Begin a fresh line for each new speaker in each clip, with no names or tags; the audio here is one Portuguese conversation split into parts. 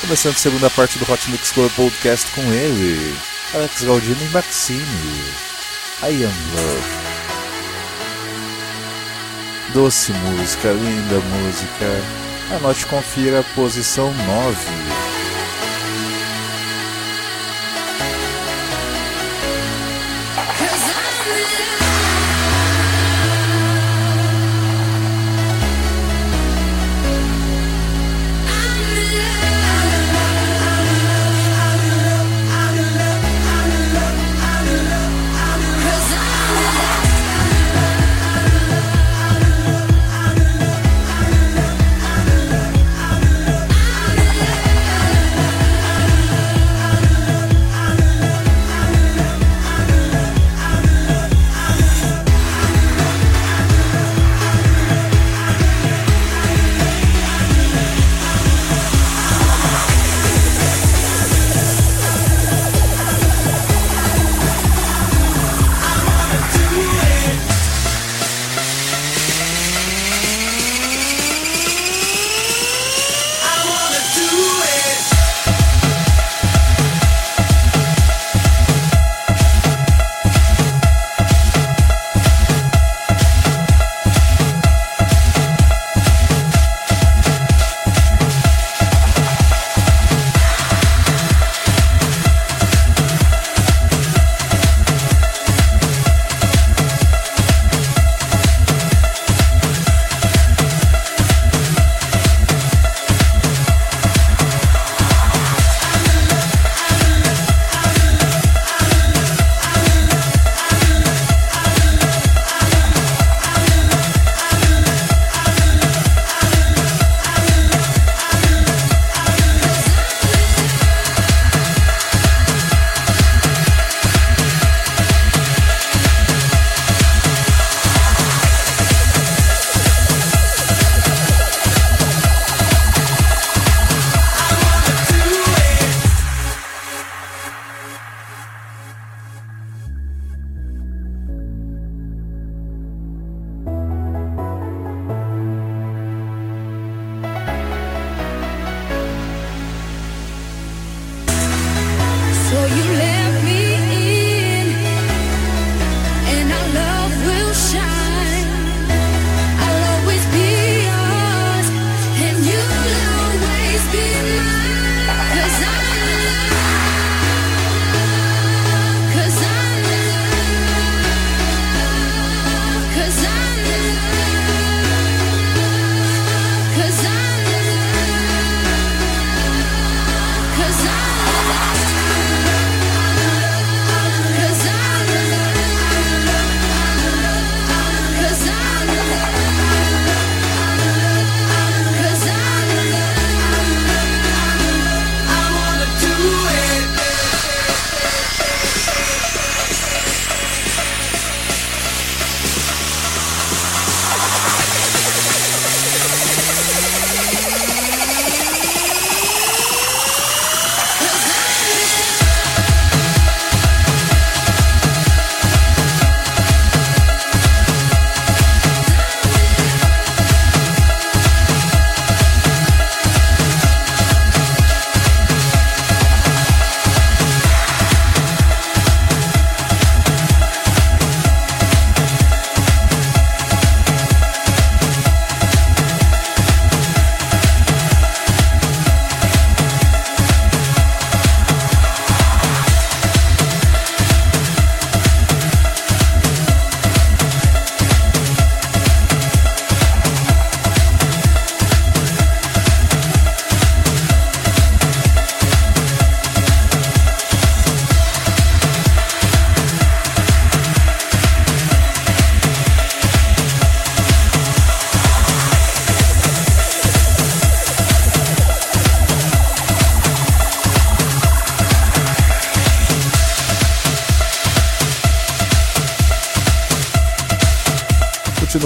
Começando a segunda parte do Hot Mix Club Podcast com ele, Alex Galdino e Maxine. I Am Love. Doce música, linda música. Anote e confira a posição 9.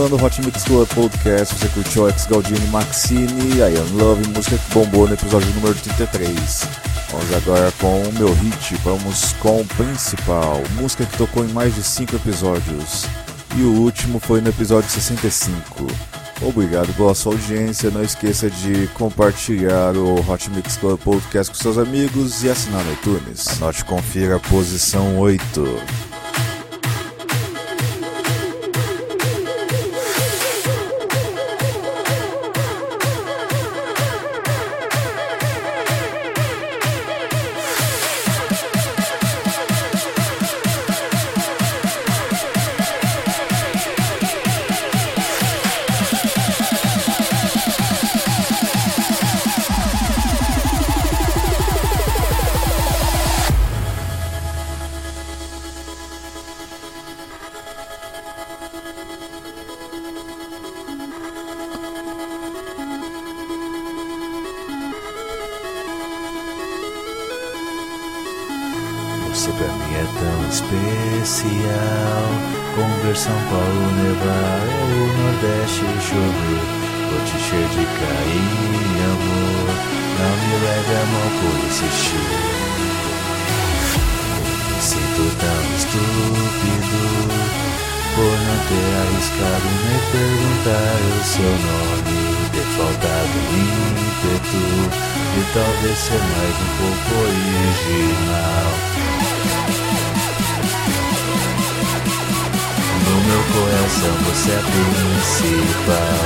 Continuando o Hot Mix Club Podcast, você curtiu Alex Galdini Maxine, I Am Love, música que bombou no episódio número 33. Vamos agora com o meu hit, vamos com o principal, música que tocou em mais de 5 episódios. E o último foi no episódio 65.
Obrigado pela sua audiência. Não esqueça de compartilhar o Hot Mix Club Podcast com seus amigos e assinar no iTunes. Anote confira a posição 8.
Você pra mim é tão especial. Conver São Paulo nevar o Nordeste chover. Vou te encher de carinho amor. Não me leve a mão por insistir Eu me sinto tão estúpido Por não ter arriscado nem perguntar o seu nome. Ter faltado ímpeto e talvez ser mais um pouco original. Meu coração você é principal.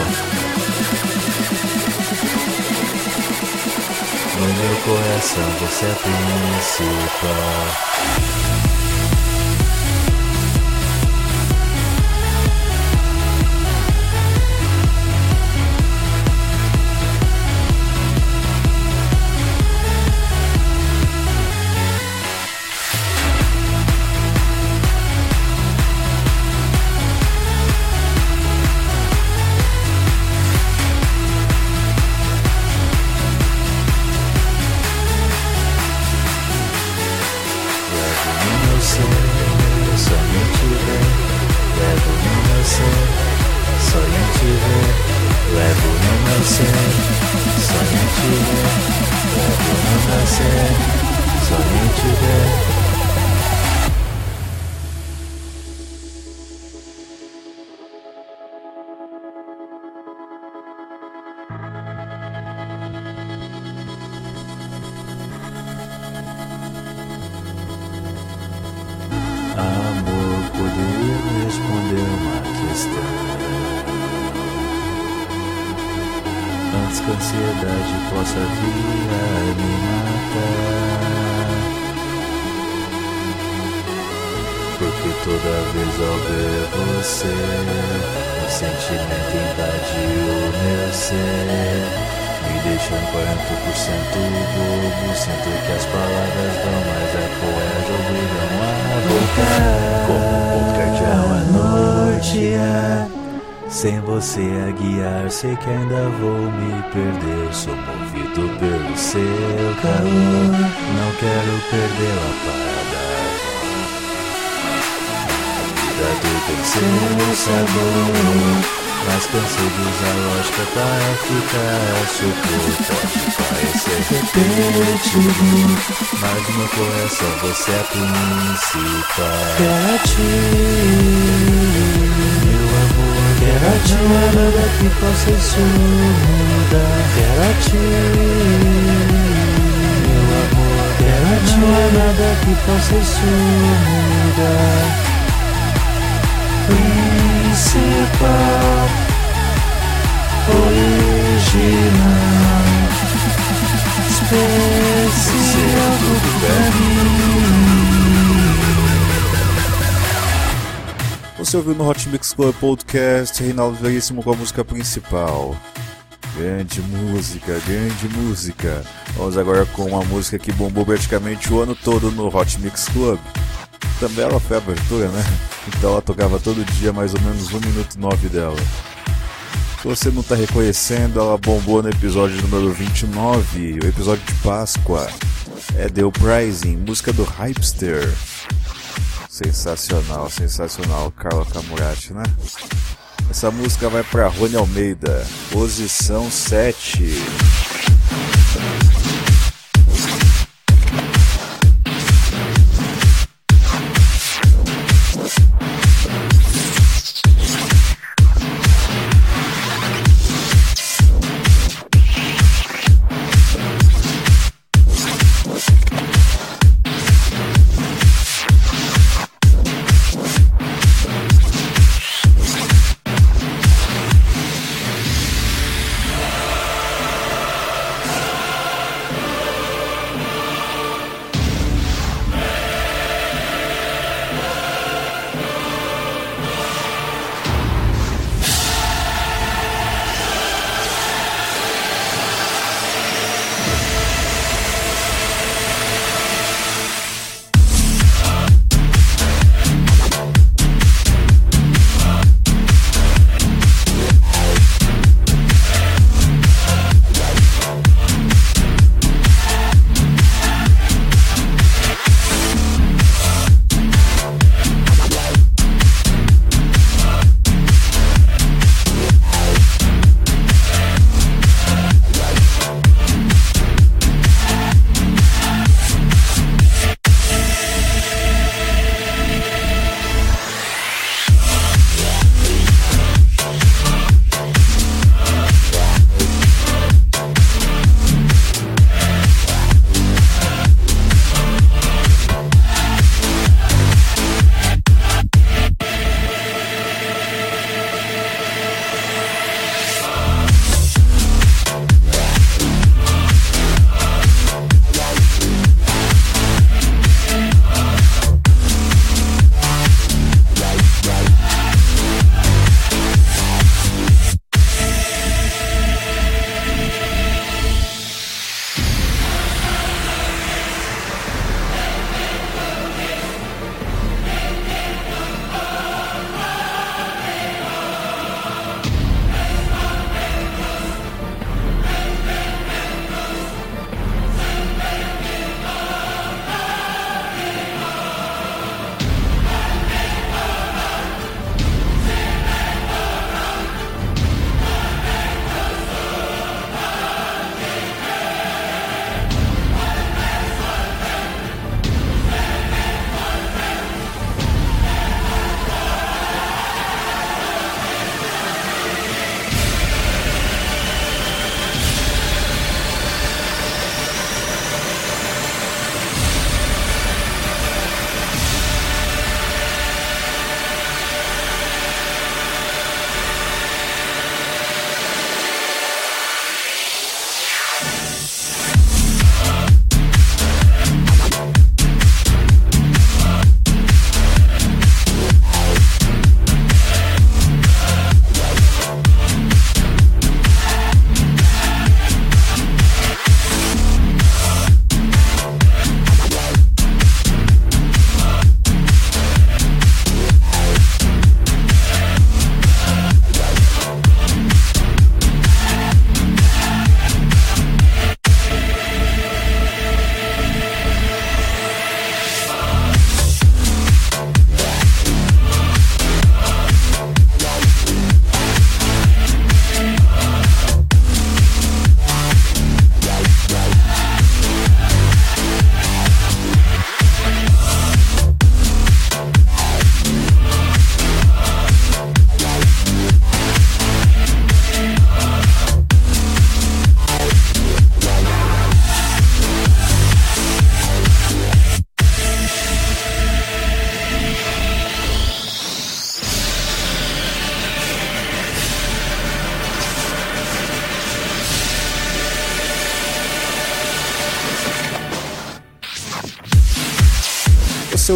No meu coração você é principal. Possa vir a me matar Porque toda vez ao ver você O sentimento invadiu o meu ser me deixando 40% bobo Sinto que as palavras dão mais eco Elas obrigam a voltar Como um cardeal à noite é. Sem você a guiar Sei que ainda vou me perder. Sou movido pelo seu calor. Não quero perder a parada. Vida tem seu sabor mas cansei de usar lógica para ficar surpreso Pode parecer repetitivo Mas no meu coração você é a principal. Quero a ti mudar Quero a ti Meu amor Quero a ti Nada que possa isso mudar principal, original, especial do
Você ouviu no Hot Mix Club Podcast Reinaldo Veríssimo com a música principal. Grande música, grande música. Vamos agora com uma música que bombou praticamente o ano todo no Hot Mix Club. Também ela foi abertura, né? Então ela tocava todo dia mais ou menos 1 minuto 9 dela. Se você não está reconhecendo, ela bombou no episódio número 29, o episódio de Páscoa. É The Uprising, música do Hypester. Sensacional, sensacional, Carla Camurati, né? Essa música vai para Rony Almeida, posição 7.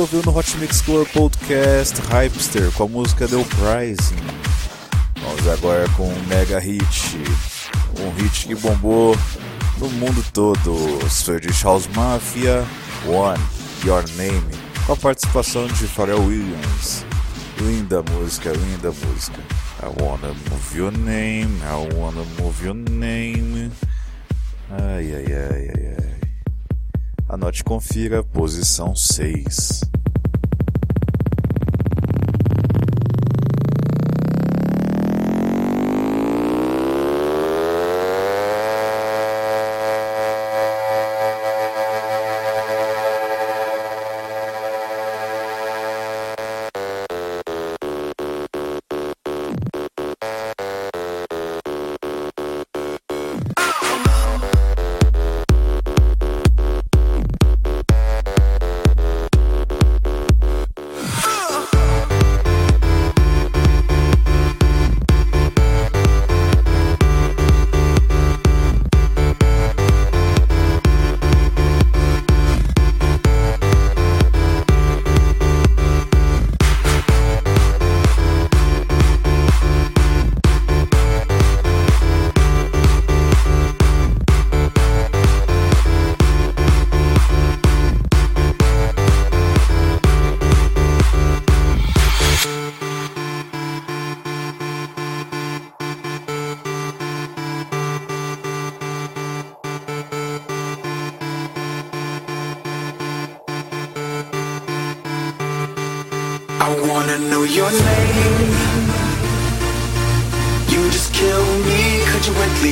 Ouviu no Hot Mix Club Podcast Hypester com a música The Uprising. Vamos agora com um mega hit, um hit que bombou no mundo todo, Swedish House Mafia, One, Your Name, com a participação de Pharrell Williams. Linda música, linda música. I wanna move your name, I wanna move your name. Ai, ai, ai, ai, ai. Anote e confira, posição 6.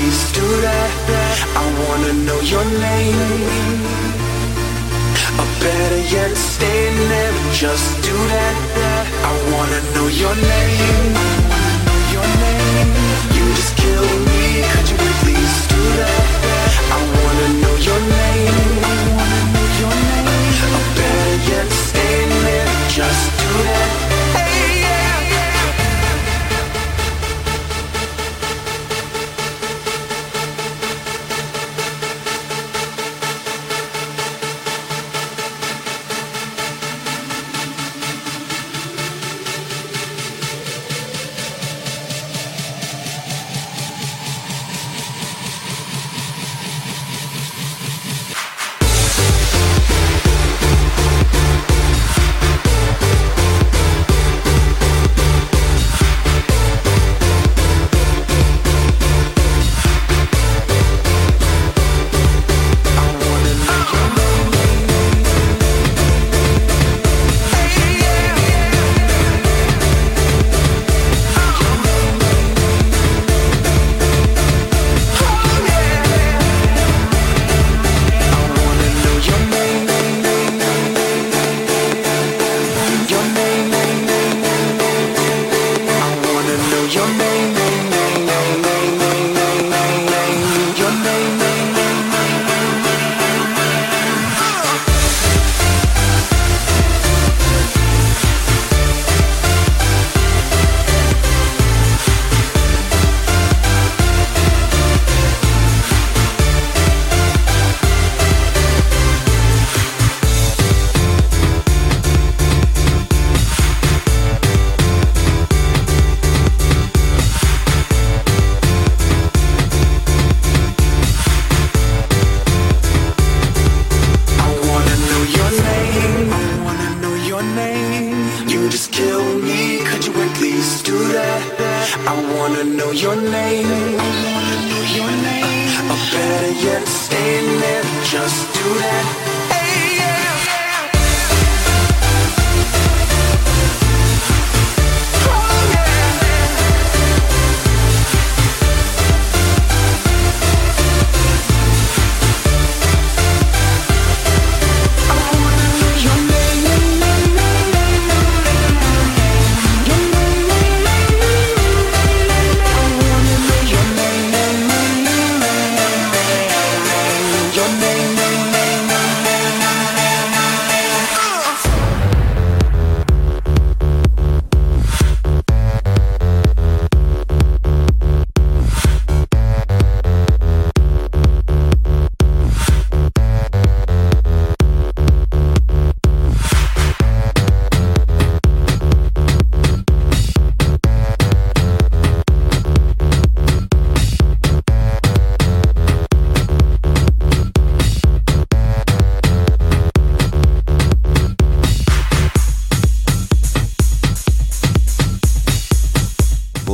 please
do that? I wanna know your name. A better yet, stand there and just do that. I wanna know your name. your name.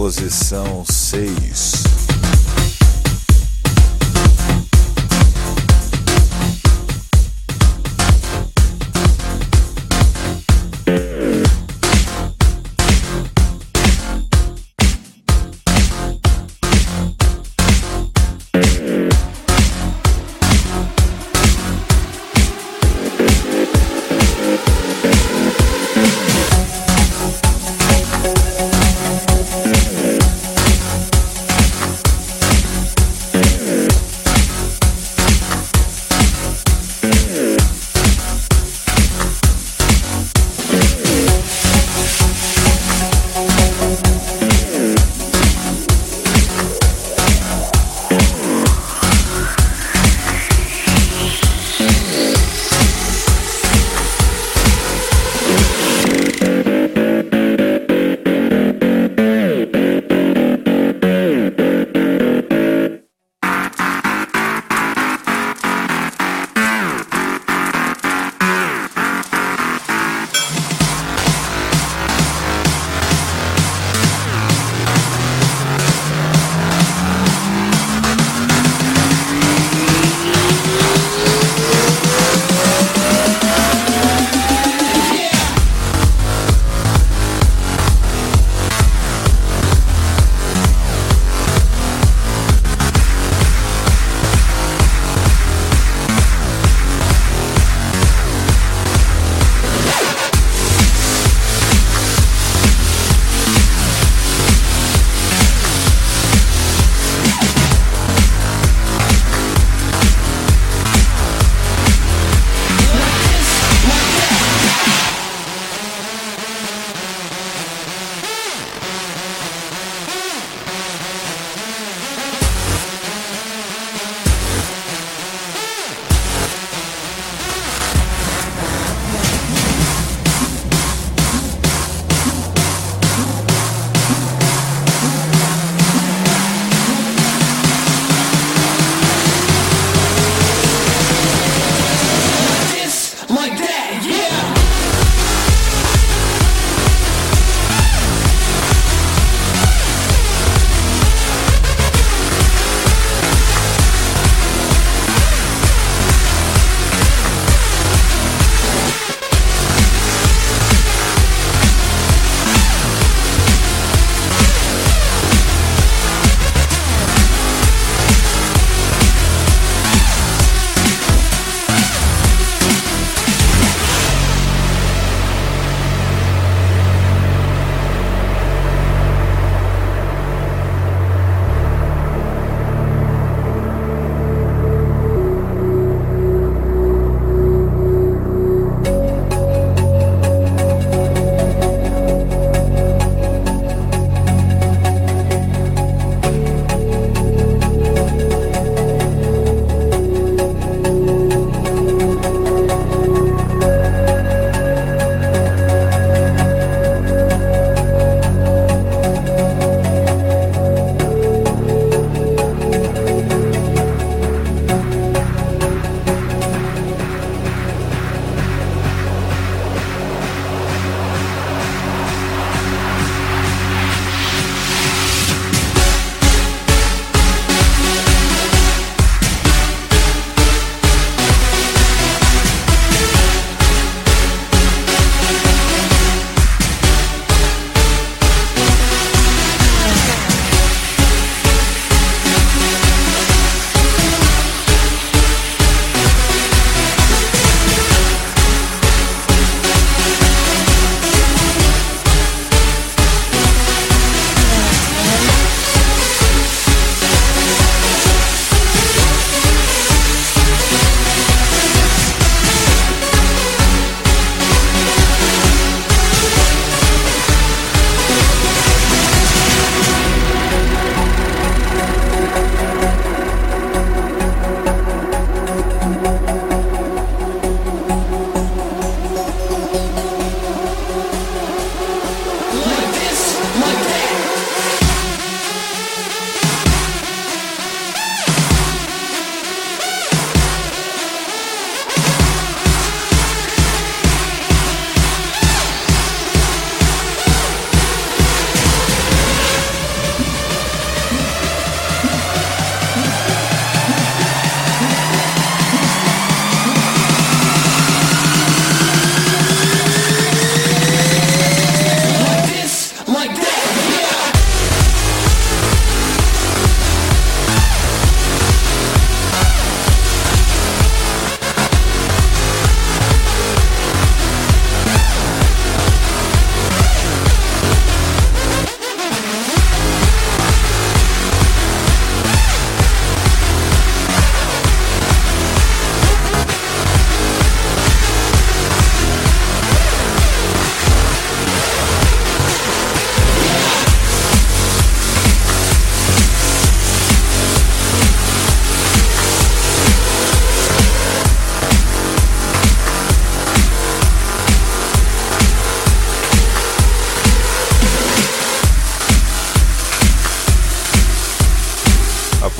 posição 6.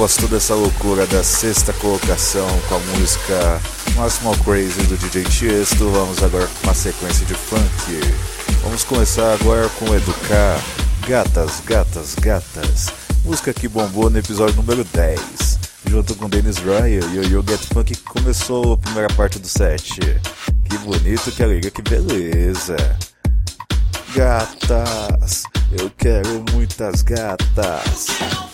Após toda essa loucura da sexta colocação com a música Máximo Crazy do DJ Tiesto, vamos agora com uma sequência de funk. Vamos começar agora com Educar, Gatas, Gatas, Gatas, música que bombou no episódio número 10, junto com Dennis Ryan e o You Get Funk que começou a primeira parte do set. Que bonito, que alegria, que beleza. Gatas, eu quero muitas gatas.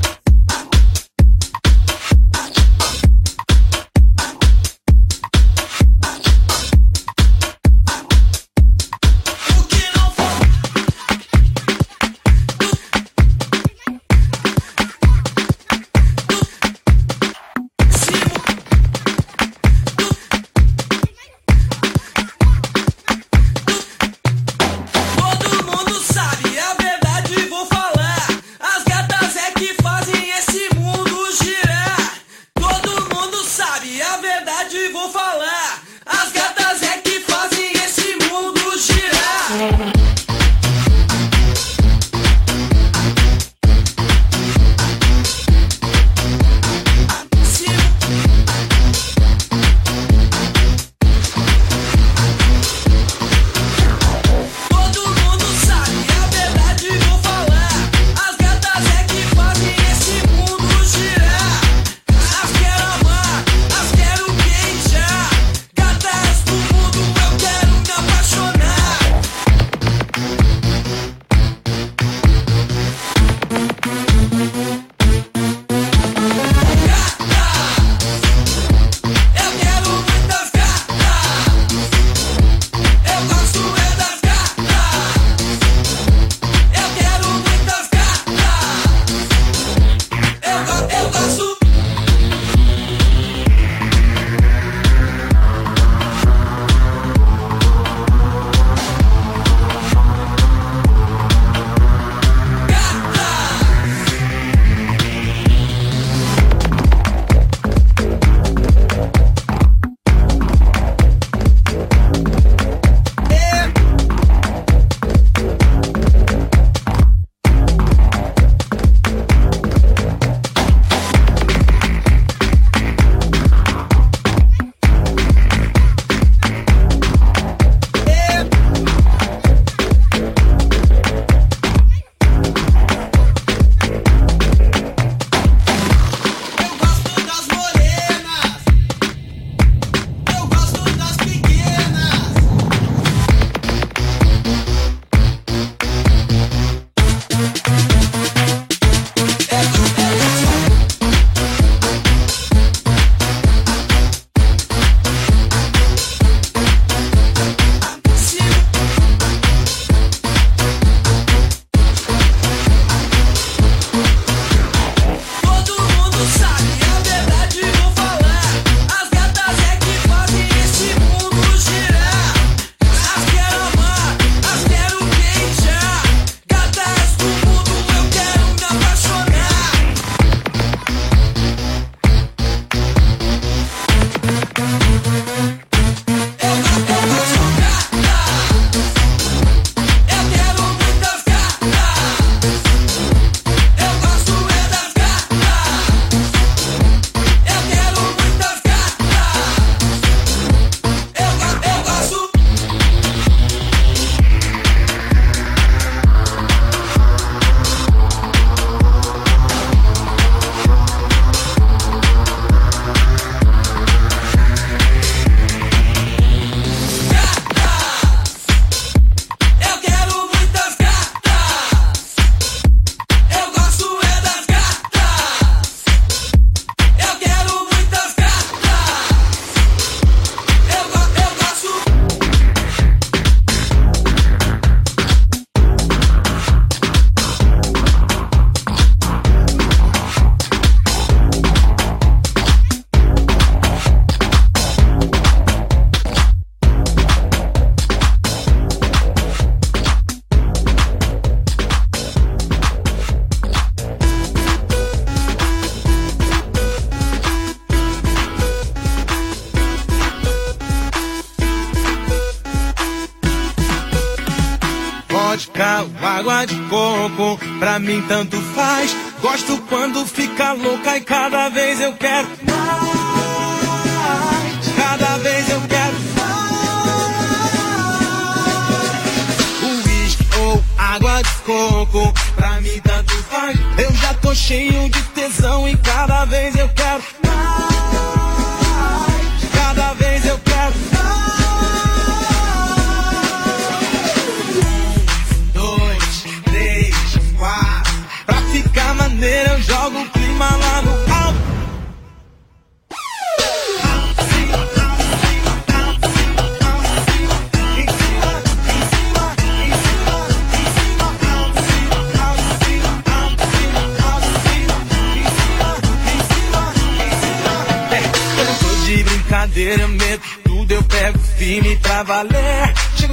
Clima lá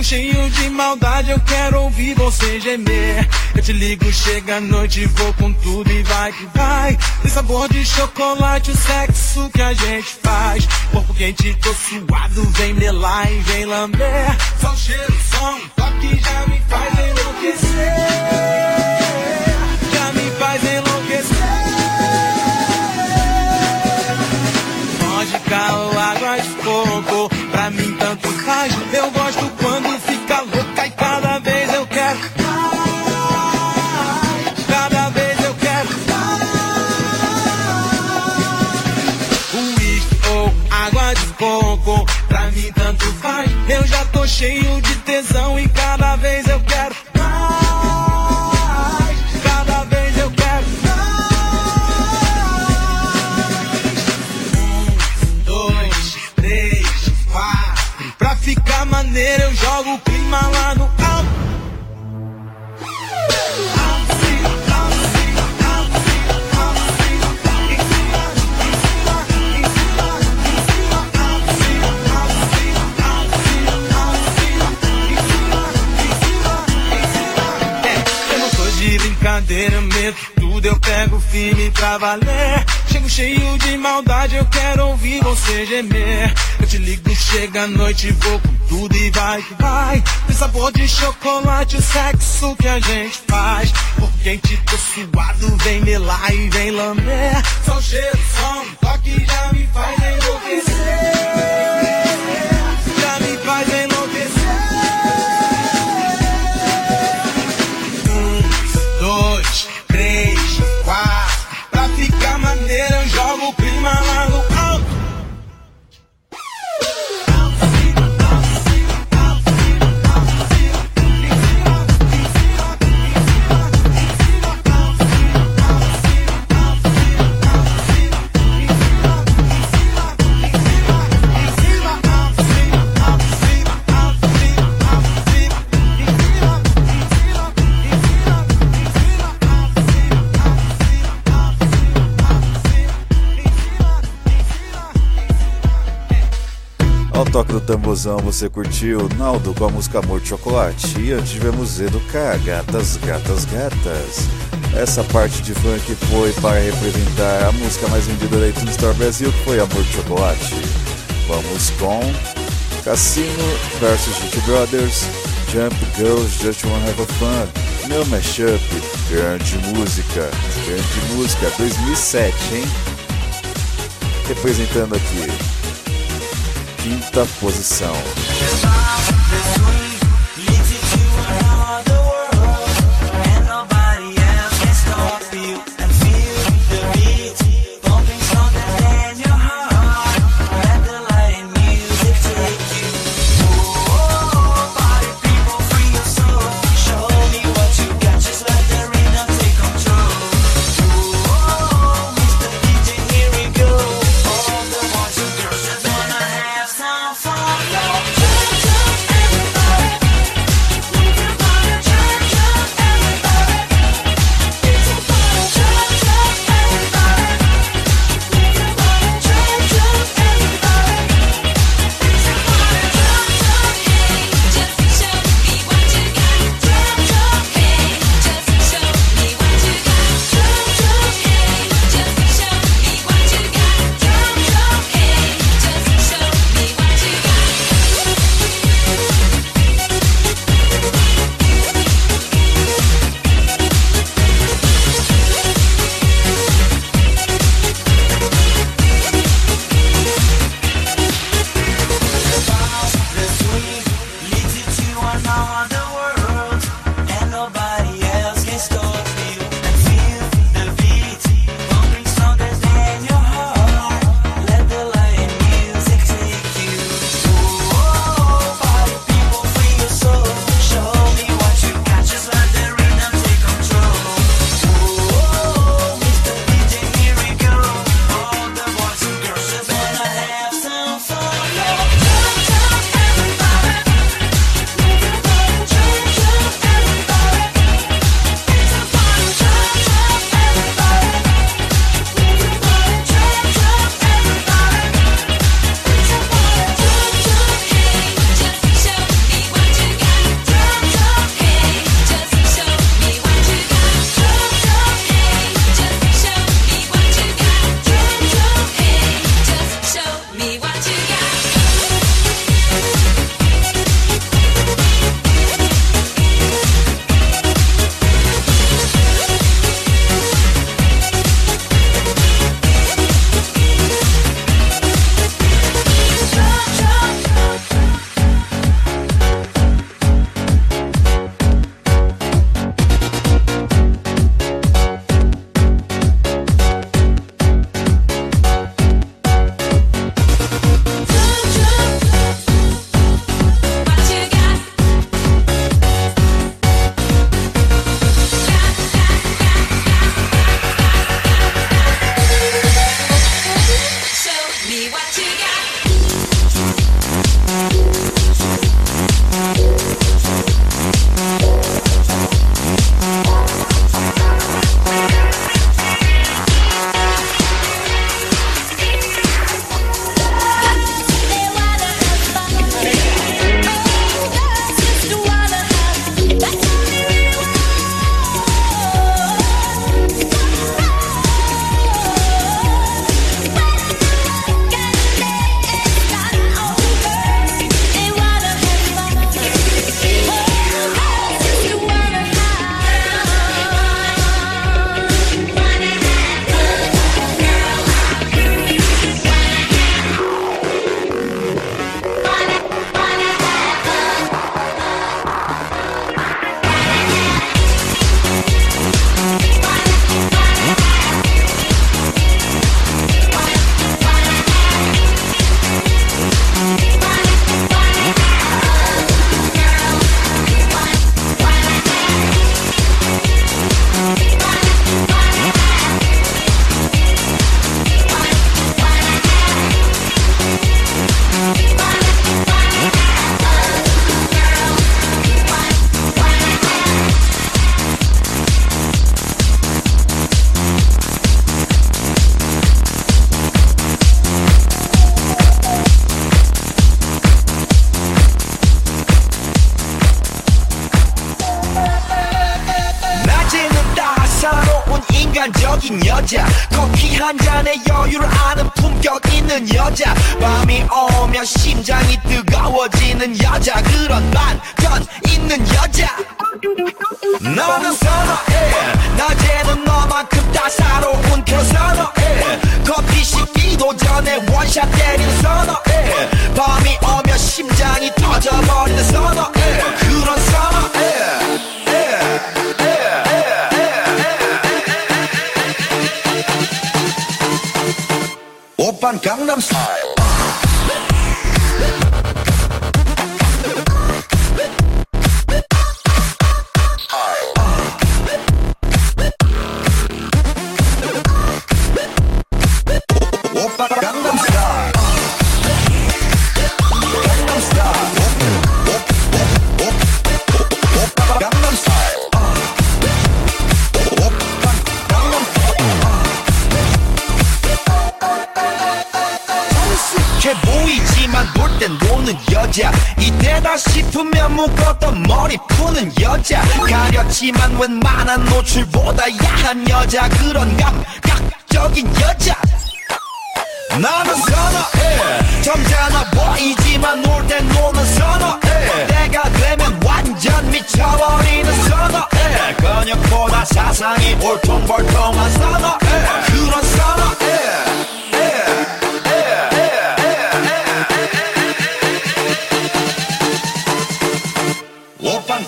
cheio de maldade, eu quero ouvir você gemer. Eu te ligo, chega a noite, vou com tudo e vai que vai. Tem sabor de chocolate, o sexo que a gente faz. Corpo quente, tô suado, vem melar e vem lamber. Só o cheiro, só um toque já me faz enlouquecer. Já tô cheio firme pra valer. Chego cheio de maldade, eu quero ouvir você gemer. Eu te ligo, chega a noite, vou com tudo e vai que vai. Tem sabor de chocolate, o sexo que a gente faz. Por quente, tô suado, vem melar e vem lamber. Só o cheiro, só um toque já me faz enlouquecer.
Tambozão você curtiu Naldo com a música Amor de Chocolate e antes tivemos Educar, Gatas, Gatas, Gatas. Essa parte de funk foi para representar a música mais vendida da iTunes Store Brasil, que foi Amor de Chocolate. Vamos com Cassino vs GT Brothers, Jump Girls Just Wanna Have a Fun, meu mashup, grande música, grande música, 2007, hein? Representando aqui quinta posição.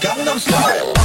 Gangnam Style.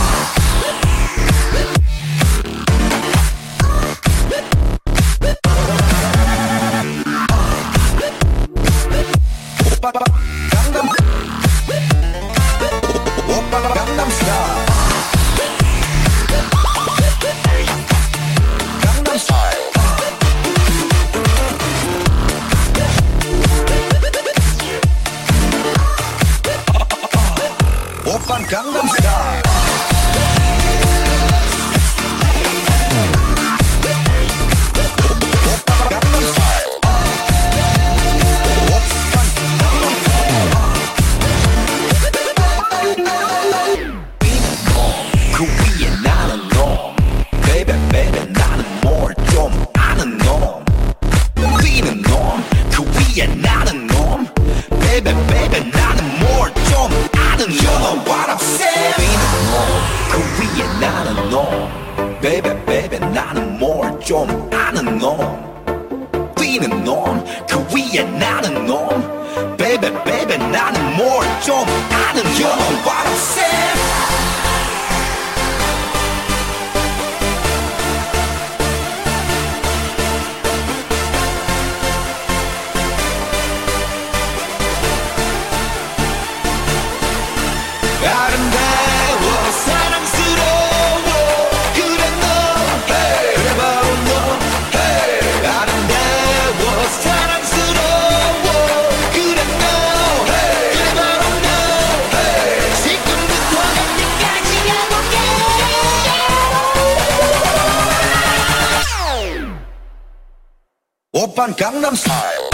Open Gangnam Style.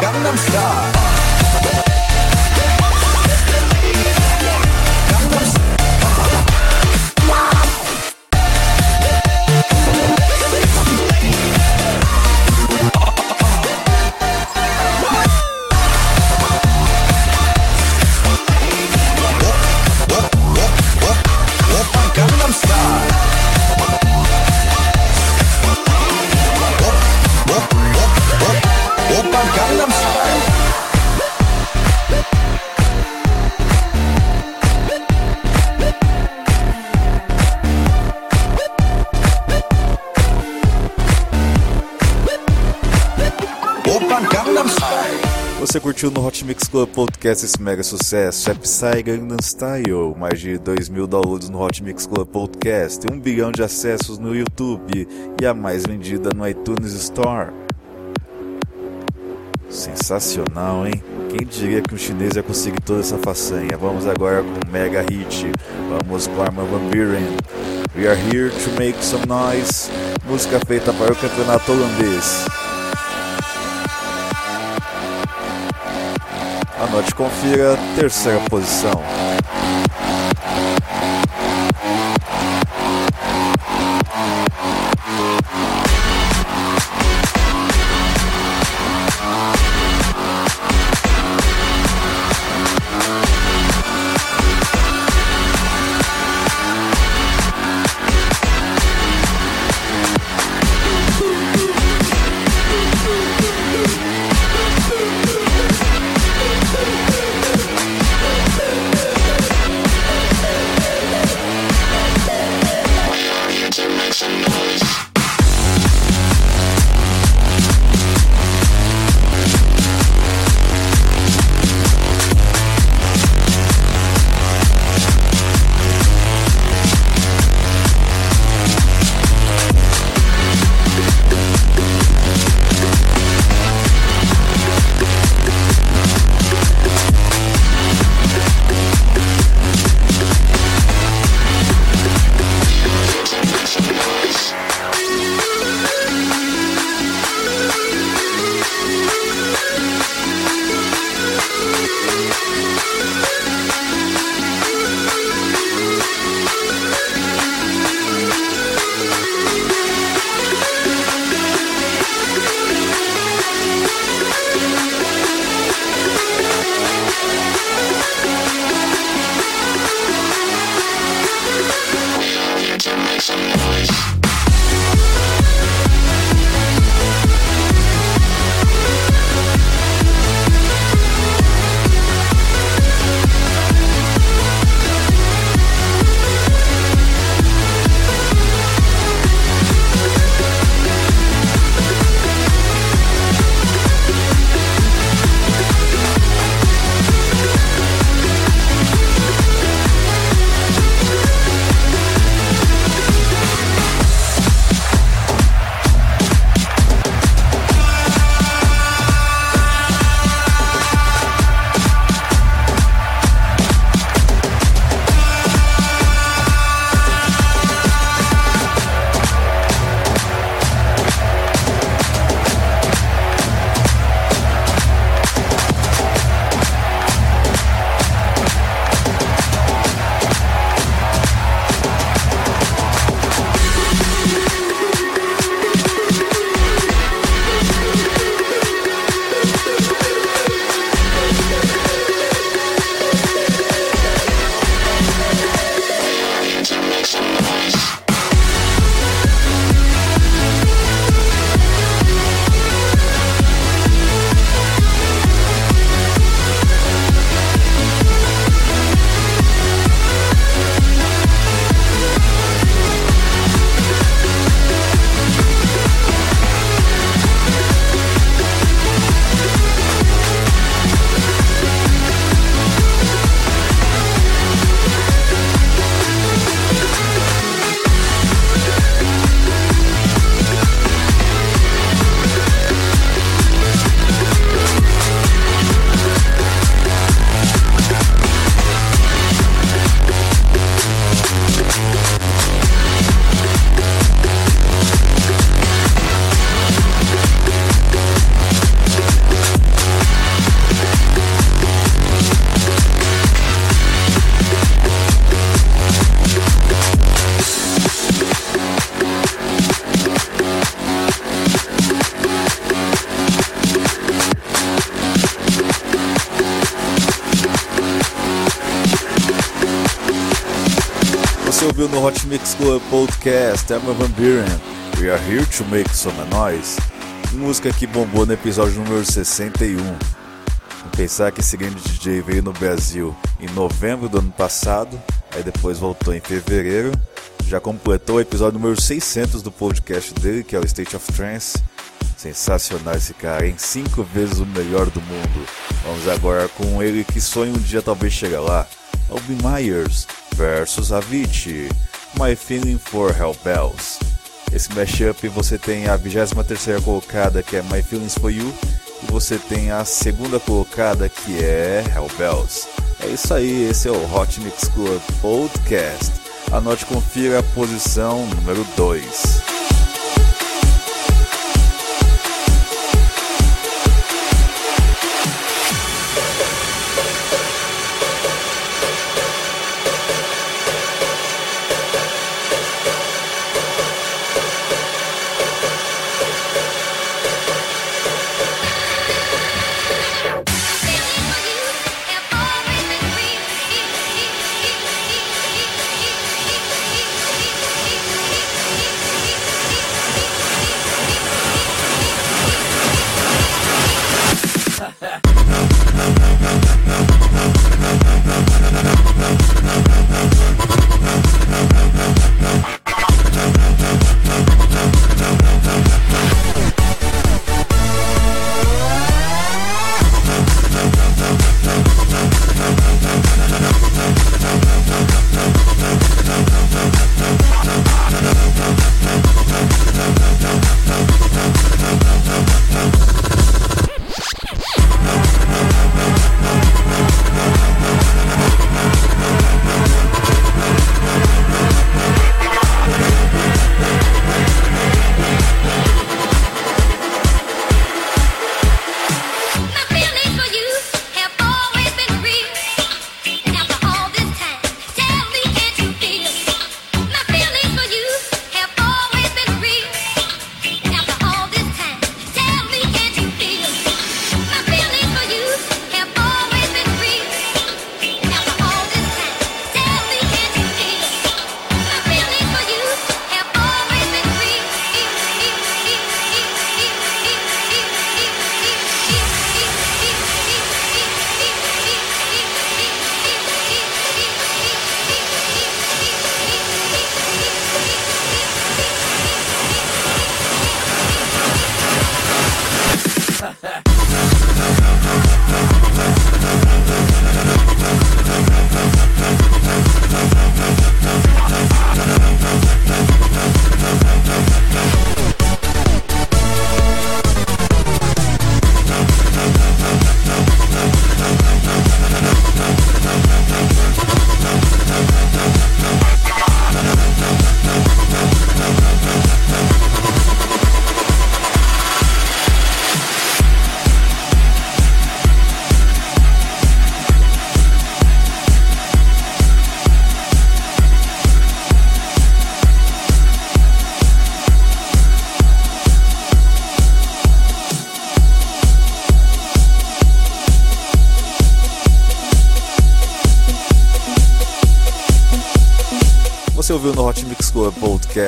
Gangnam
Style. curtiu no Hot Mix Club Podcast esse mega sucesso? É Psy Gangnam Style, mais de 2 mil downloads no Hot Mix Club Podcast, 1 bilhão de acessos no YouTube e a mais vendida no iTunes Store. Sensacional, hein? Quem diria que um chinês ia conseguir toda essa façanha? Vamos agora com o mega hit. Vamos com Arma Van Buren. We are here to make some noise. Música feita para o campeonato holandês. Anote confira, terceira posição. Mix Club Podcast, Emma Van Buren, We Are Here to Make Some Noise, música que bombou no episódio número 61. Pensar que esse grande DJ veio no Brasil em novembro do ano passado, aí depois voltou em fevereiro, já completou o episódio número 600 do podcast dele, que é o State of Trance. Sensacional esse cara, em cinco vezes o melhor do mundo. Vamos agora com ele que sonha um dia talvez chegar lá. Alvin Myers versus Avicii, My Feeling for Hellbells. Esse mashup você tem a 23 colocada que é My Feelings for You e você tem a segunda colocada que é Hellbells. É isso aí, esse é o Hot Mix Club Podcast. Anote confira a posição número 2.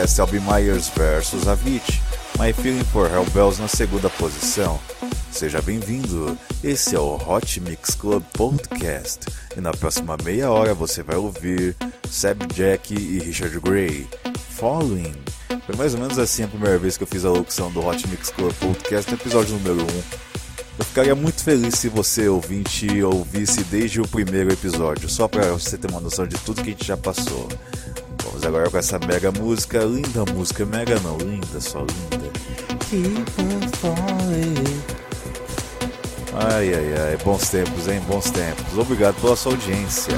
Podcast Albi Myers vs Avicii, My Feeling for Hellbells na segunda posição. Seja bem-vindo, esse é o Hot Mix Club Podcast e na próxima meia hora você vai ouvir Seb Jack e Richard Gray, Following. Foi mais ou menos assim a primeira vez que eu fiz a locução do Hot Mix Club Podcast no episódio número 1. Eu ficaria muito feliz se você, ouvinte, ouvisse desde o primeiro episódio, só para você ter uma noção de tudo que a gente já passou. Agora com essa mega música, linda música, mega não, linda, só linda. Ai, ai, ai, bons tempos, hein? Bons tempos. Obrigado pela sua audiência.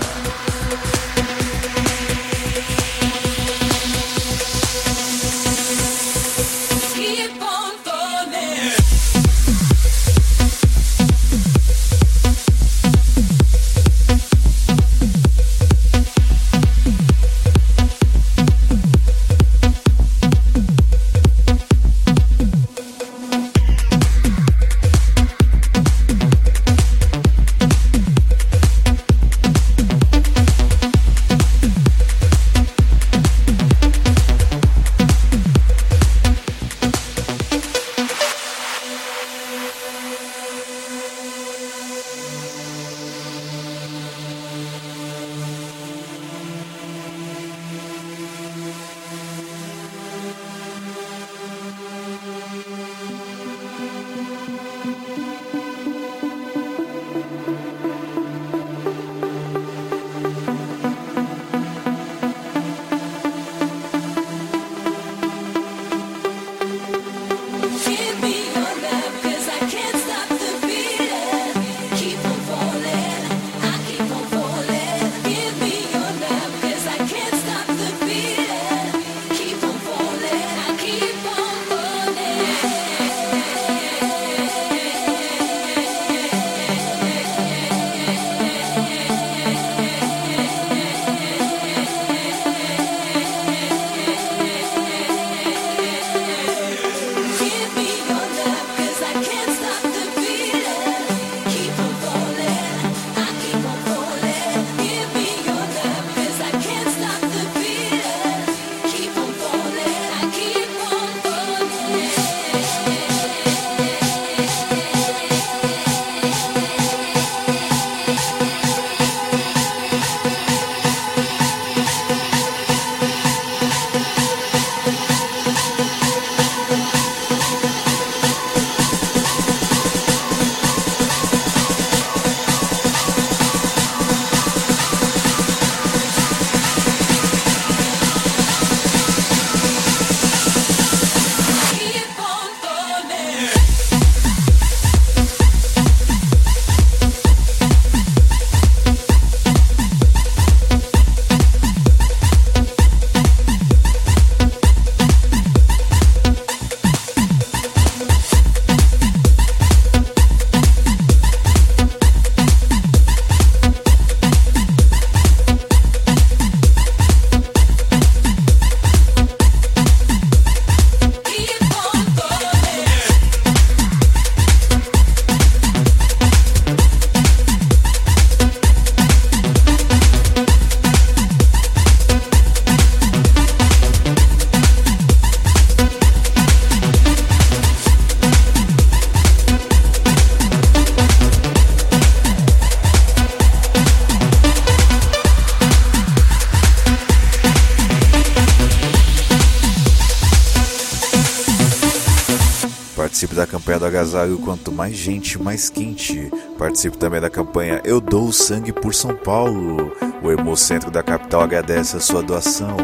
Agasalho quanto mais gente, mais quente. Participe também da campanha Eu Dou Sangue por São Paulo. O Hemocentro da capital agradece a sua doação.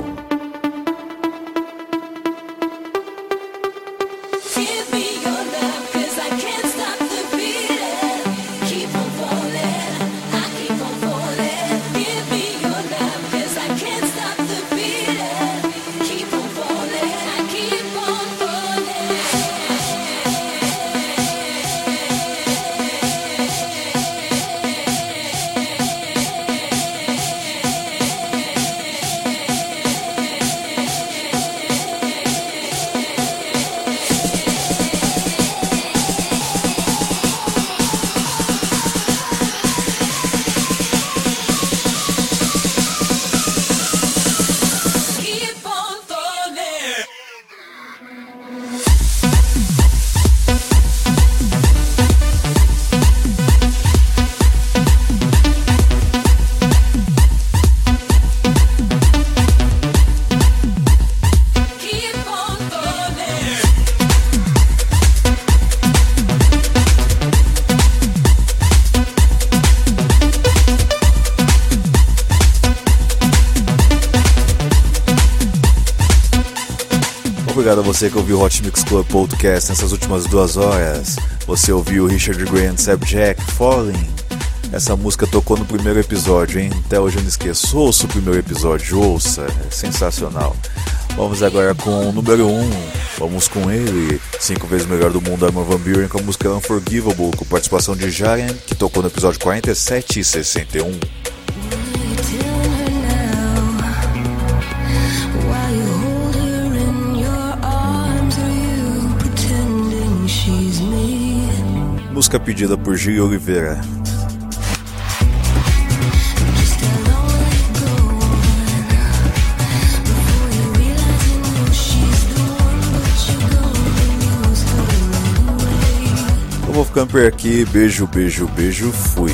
Você que ouviu o Hot Mix Club Podcast nessas últimas duas horas. Você ouviu Richard Grant Subject Falling. Essa música tocou no primeiro episódio, hein? Até hoje eu não esqueço. Ouça o primeiro episódio, ouça. É sensacional. Vamos agora com o número 1. Um. Vamos com ele, cinco vezes melhor do mundo, Armin Van Buren, com a música Unforgivable, com participação de Jaren, que tocou no episódio 47 e 61. Música pedida por Gil Oliveira. Eu vou ficando por aqui. Beijo, beijo, beijo. Fui.